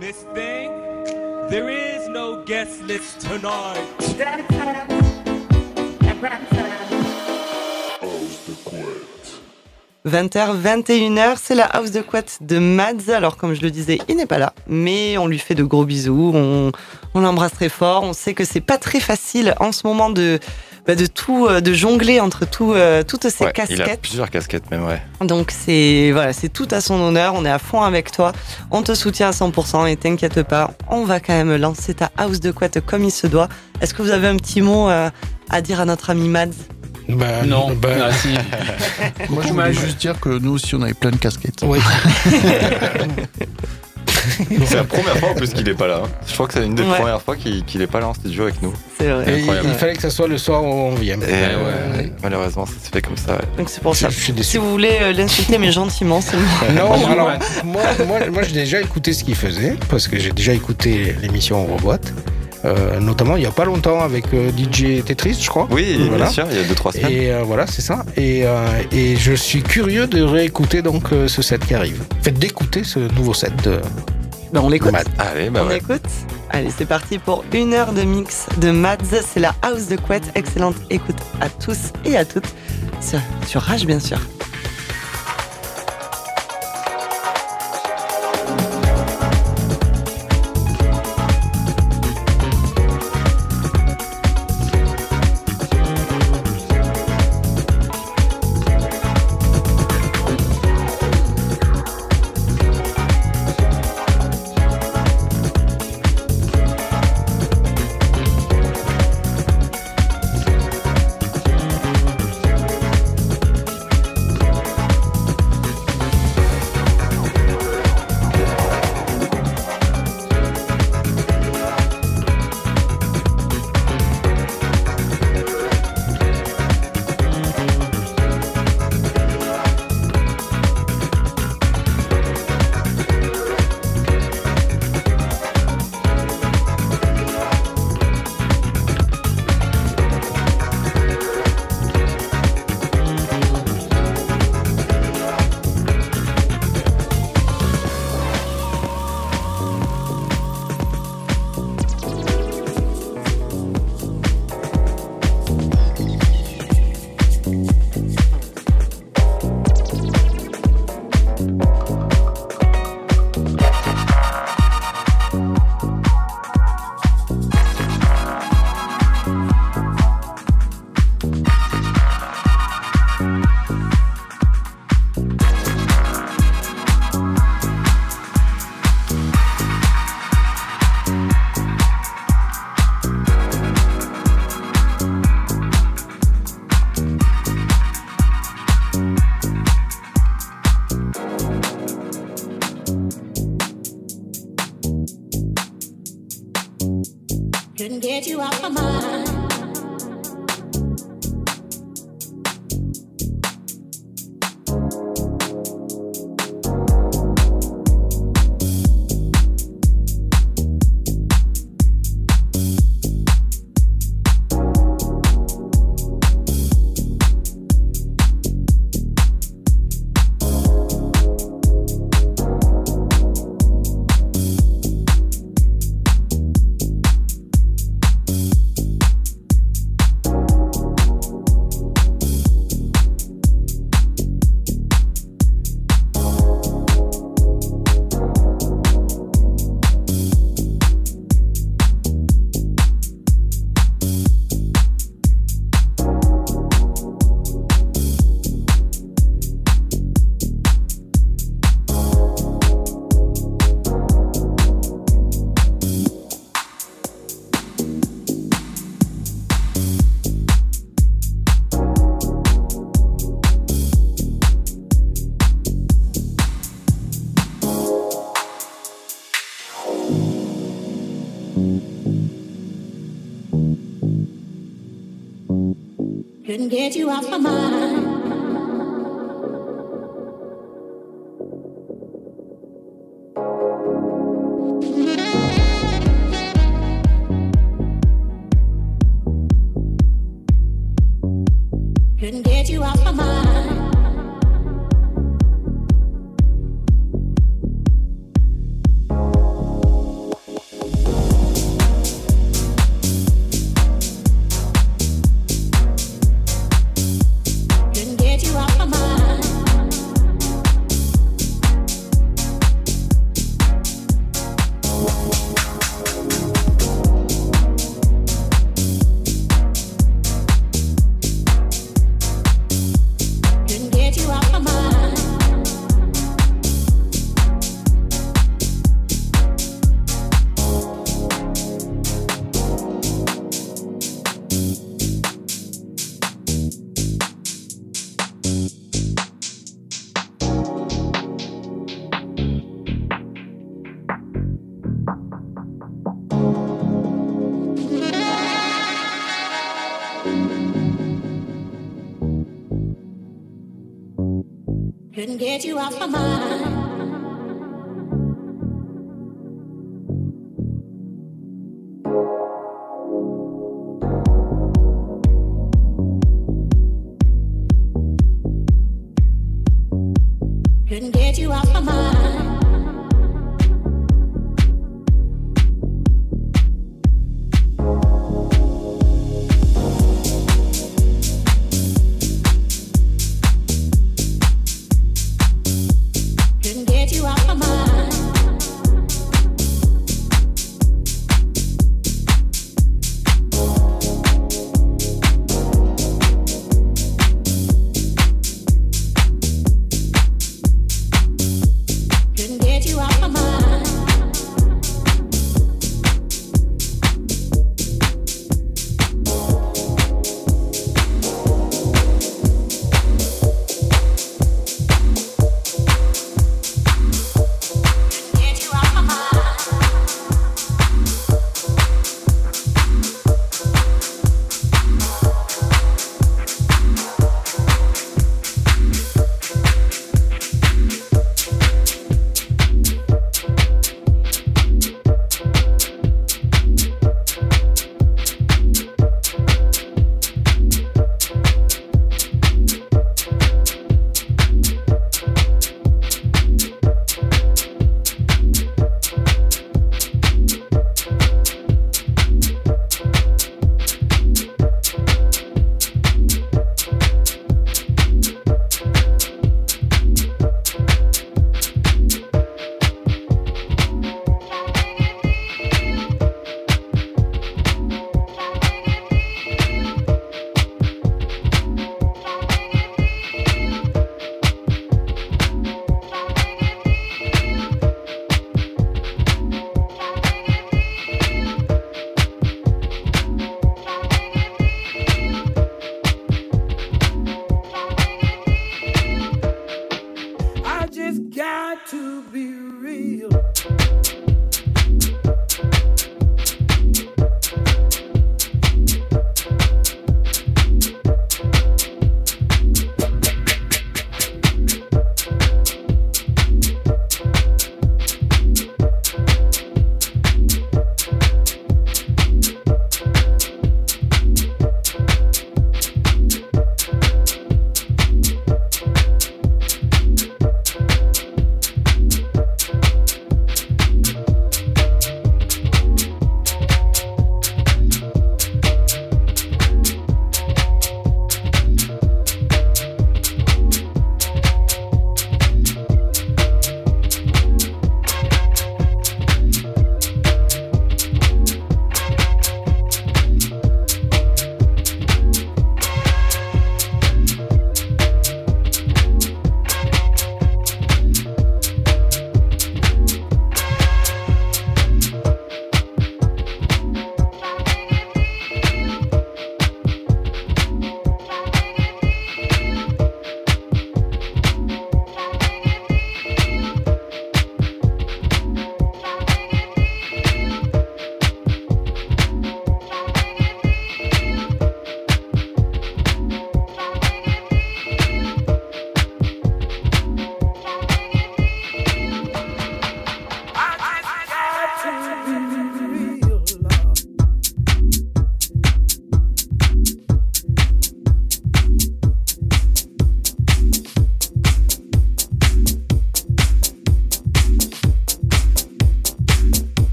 Miss there is no guest list tonight. 20h, 21h, c'est la house de couette de Mads. Alors, comme je le disais, il n'est pas là, mais on lui fait de gros bisous. On, on l'embrasse très fort. On sait que c'est pas très facile en ce moment de, bah, de tout, euh, de jongler entre tout, euh, toutes ces Ouais, casquettes. Il a plusieurs casquettes même, ouais. Donc c'est voilà, c'est tout à son honneur. On est à fond avec toi. On te soutient à 100% et t'inquiète pas, on va quand même lancer ta house de couette comme il se doit. Est-ce que vous avez un petit mot euh, à dire à notre ami Mads? Bah, Non, bah, ah, si. Moi, je voulais juste dire que nous aussi, on avait plein de casquettes. oui. C'est la première fois en plus qu'il est pas là. hein. Je crois que c'est une des Ouais. premières fois qu'il qu'il est pas là en studio avec nous. C'est vrai. Et il, fallait que ça soit le soir où on vient. Et malheureusement, ça s'est fait comme ça. ouais. Donc c'est pour Je, ça. je suis Si vous voulez euh, l'insulter mais gentiment, c'est. Non, alors, moi, moi, moi j'ai déjà écouté ce qu'il faisait, parce que j'ai déjà écouté l'émission Robote, euh, notamment il y a pas longtemps avec euh, DJ Tetris, je crois. Oui, Voilà. bien sûr, il y a 2-3 semaines. Et euh, voilà, c'est ça. Et, euh, et je suis curieux de réécouter donc euh, ce set qui arrive. Faites d'écouter ce nouveau set de Ben, on l'écoute. Allez, bah on ouais. écoute. Allez, c'est parti pour une heure de mix de Mads. C'est la house de couette. Excellente écoute à tous et à toutes. Sur, sur Rage, bien sûr. Couldn't get you off my mind. Get you off my mind. Couldn't get you off my mind.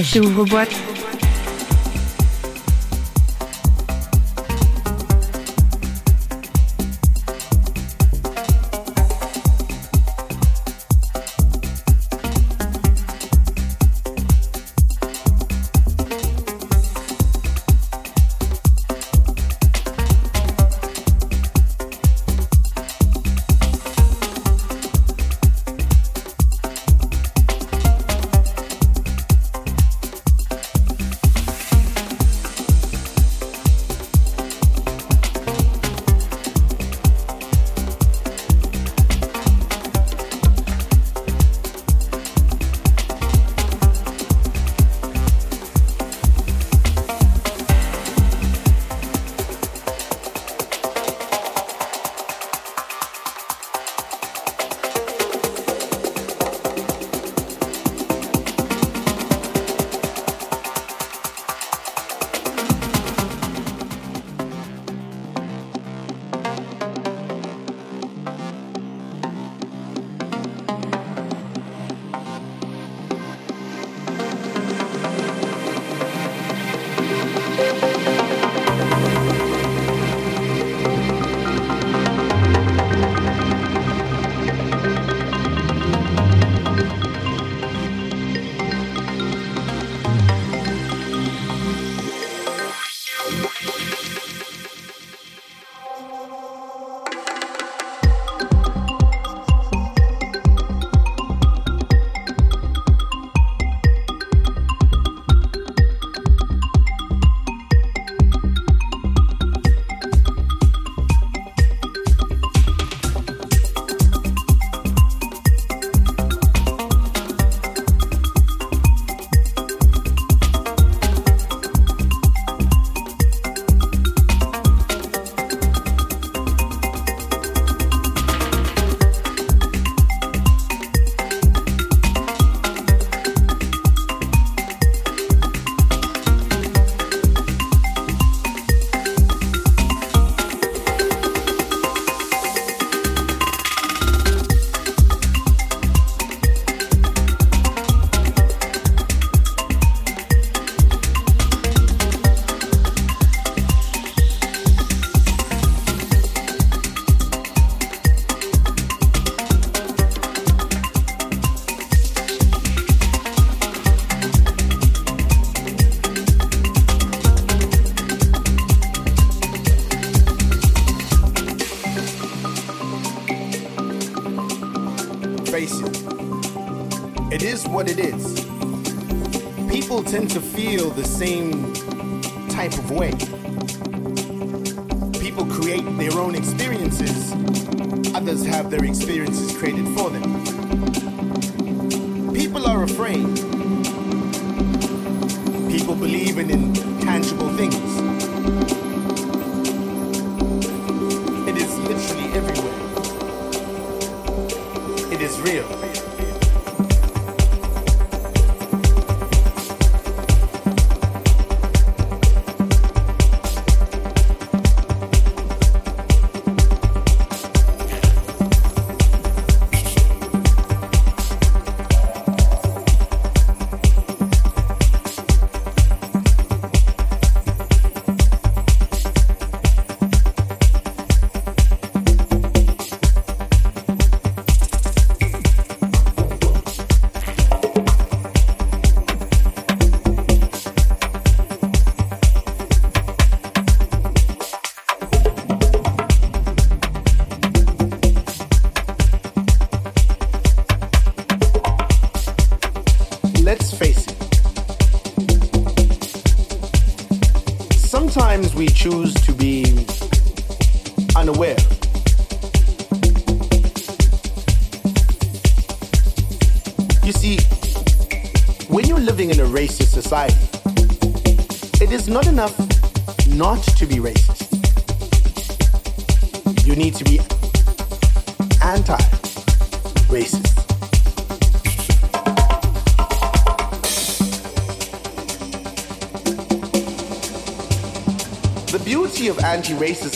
Rage. ouvre-boîte.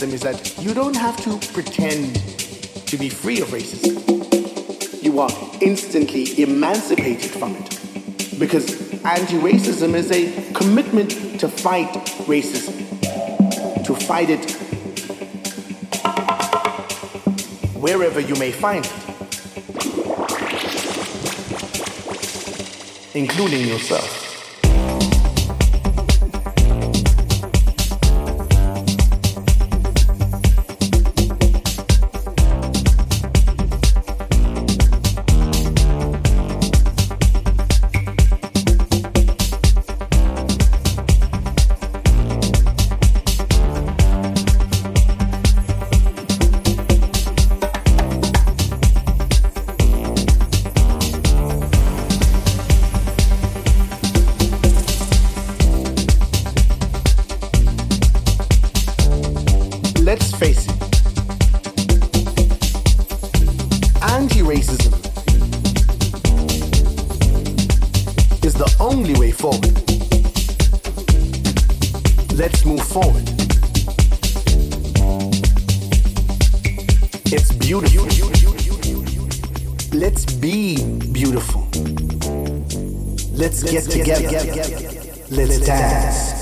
Racism is that you don't have to pretend to be free of racism. You are instantly emancipated from it. Because anti racism is a commitment to fight racism, to fight it wherever you may find it, including yourself. Get together. Let's dance.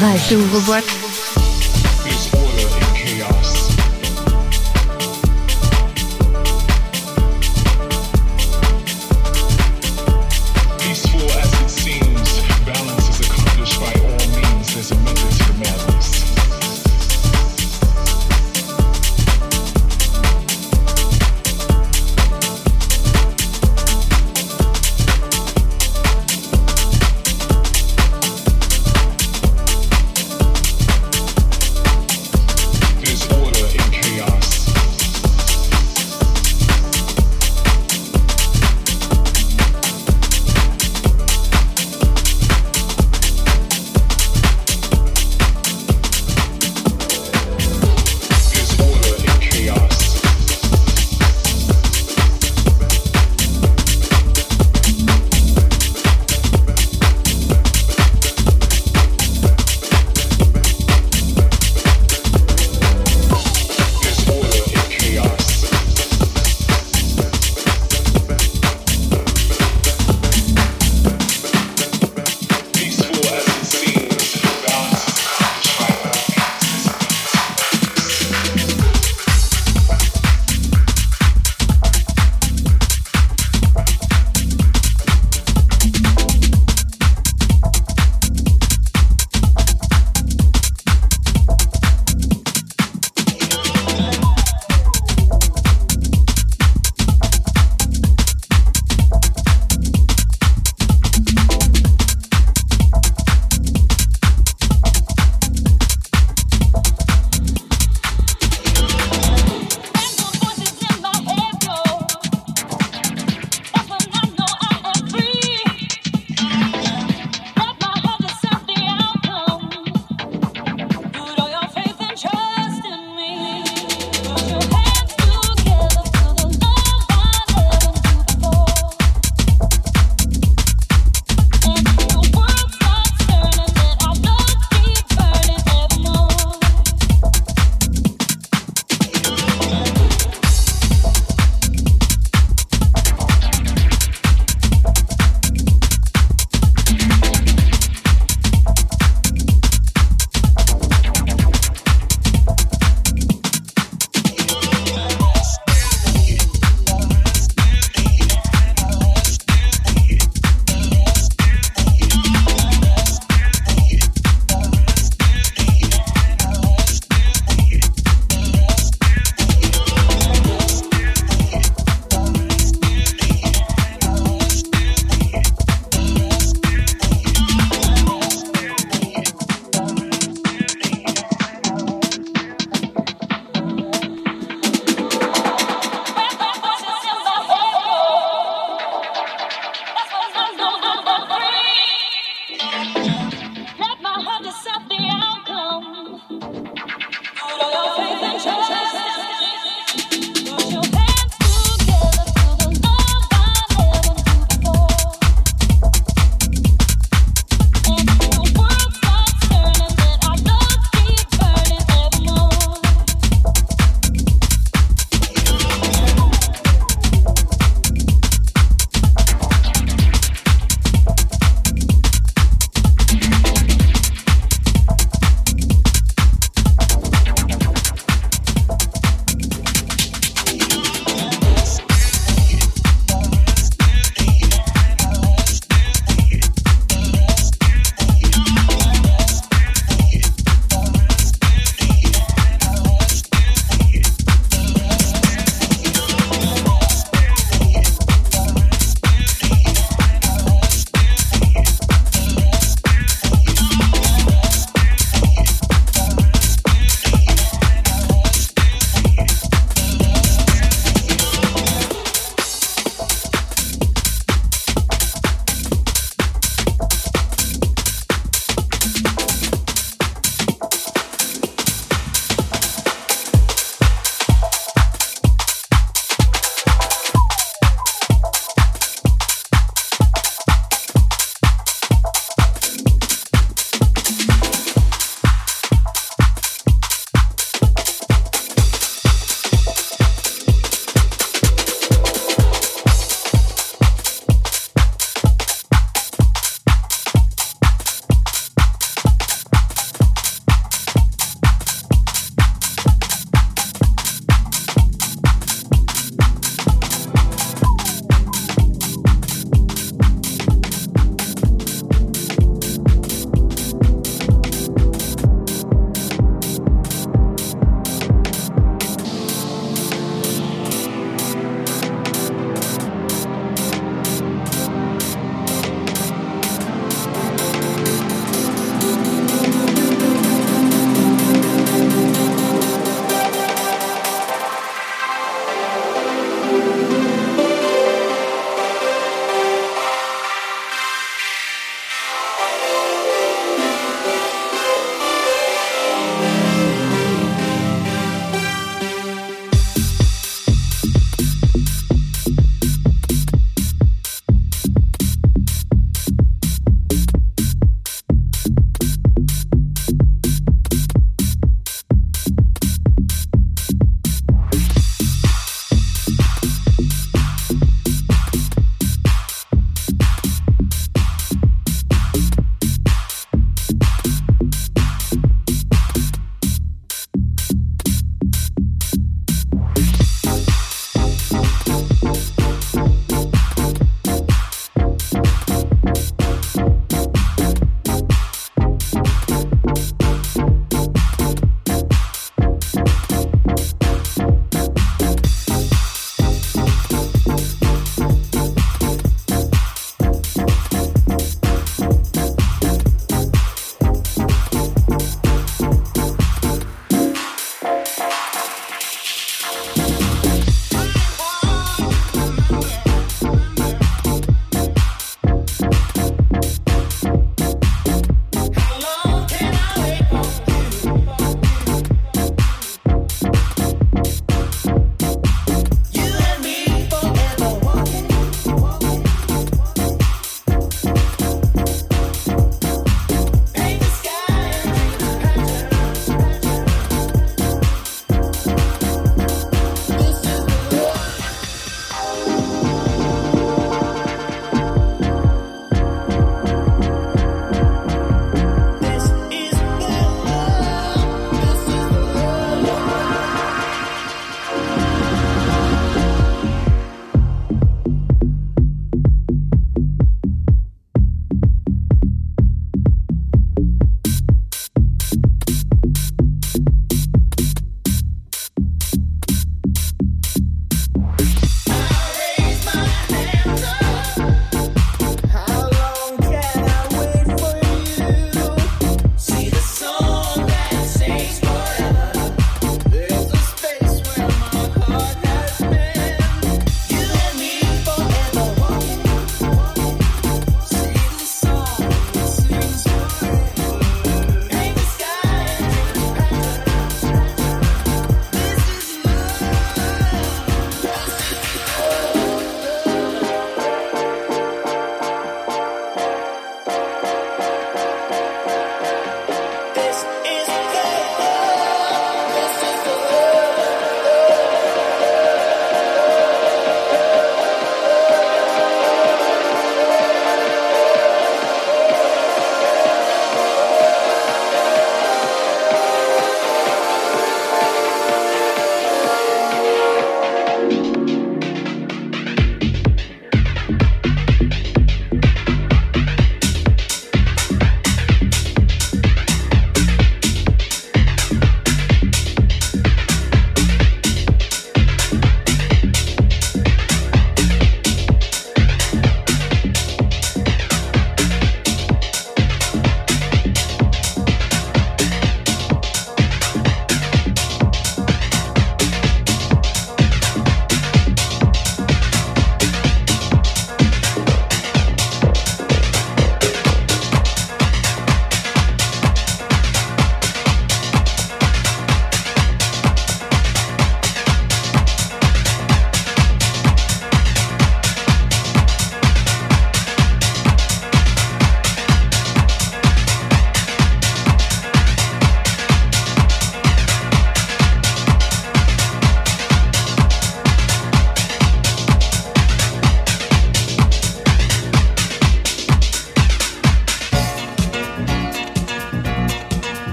Reich. Du, Robert.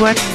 Rage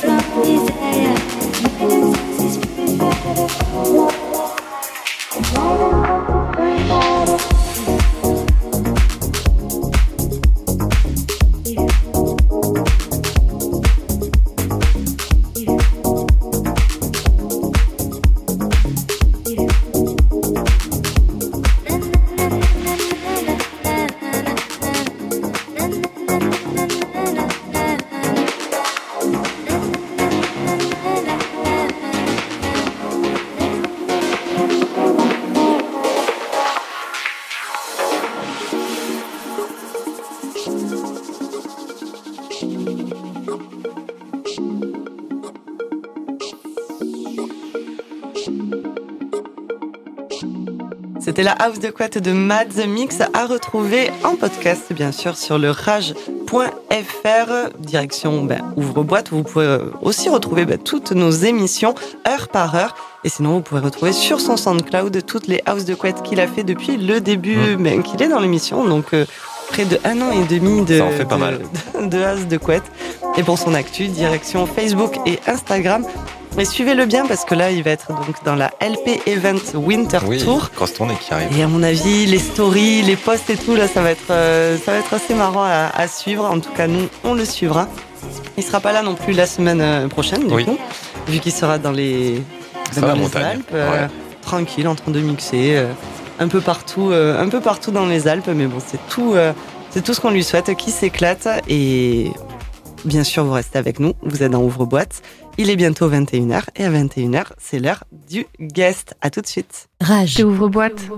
desire, you possess. C'était la house de quat de Mad The Mix à retrouver en podcast, bien sûr, sur le rage.fr, direction ben, ouvre-boîte, où vous pouvez euh, aussi retrouver ben, toutes nos émissions heure par heure. Et sinon, vous pouvez retrouver sur son SoundCloud toutes les house de quat qu'il a fait depuis le début, Mmh. ben, qu'il est dans l'émission. Donc, euh, près de un an et demi de, Ça en fait pas de, mal. de house de quat. Et pour son actu, direction Facebook et Instagram. Mais suivez-le bien parce que là, il va être donc dans la LP Event Winter Oui, Tour. grosse tournée qui arrive. Et à mon avis, les stories, les posts et tout, là, ça va être, euh, ça va être assez marrant à, à suivre. En tout cas, nous, on le suivra. Il sera pas là non plus la semaine euh, prochaine, du Oui. coup, vu qu'il sera dans les, dans les montagne. Alpes, euh, Ouais. tranquille, en train de mixer, euh, un peu partout, un peu partout dans les Alpes. Mais bon, c'est tout, c'est tout ce qu'on lui souhaite, qu'il s'éclate. Et bien sûr, vous restez avec nous. Vous êtes dans Ouvre-boîte. Il est bientôt 21h et à 21h, c'est l'heure du guest. À tout de suite. Rage. Ouvre-boîte.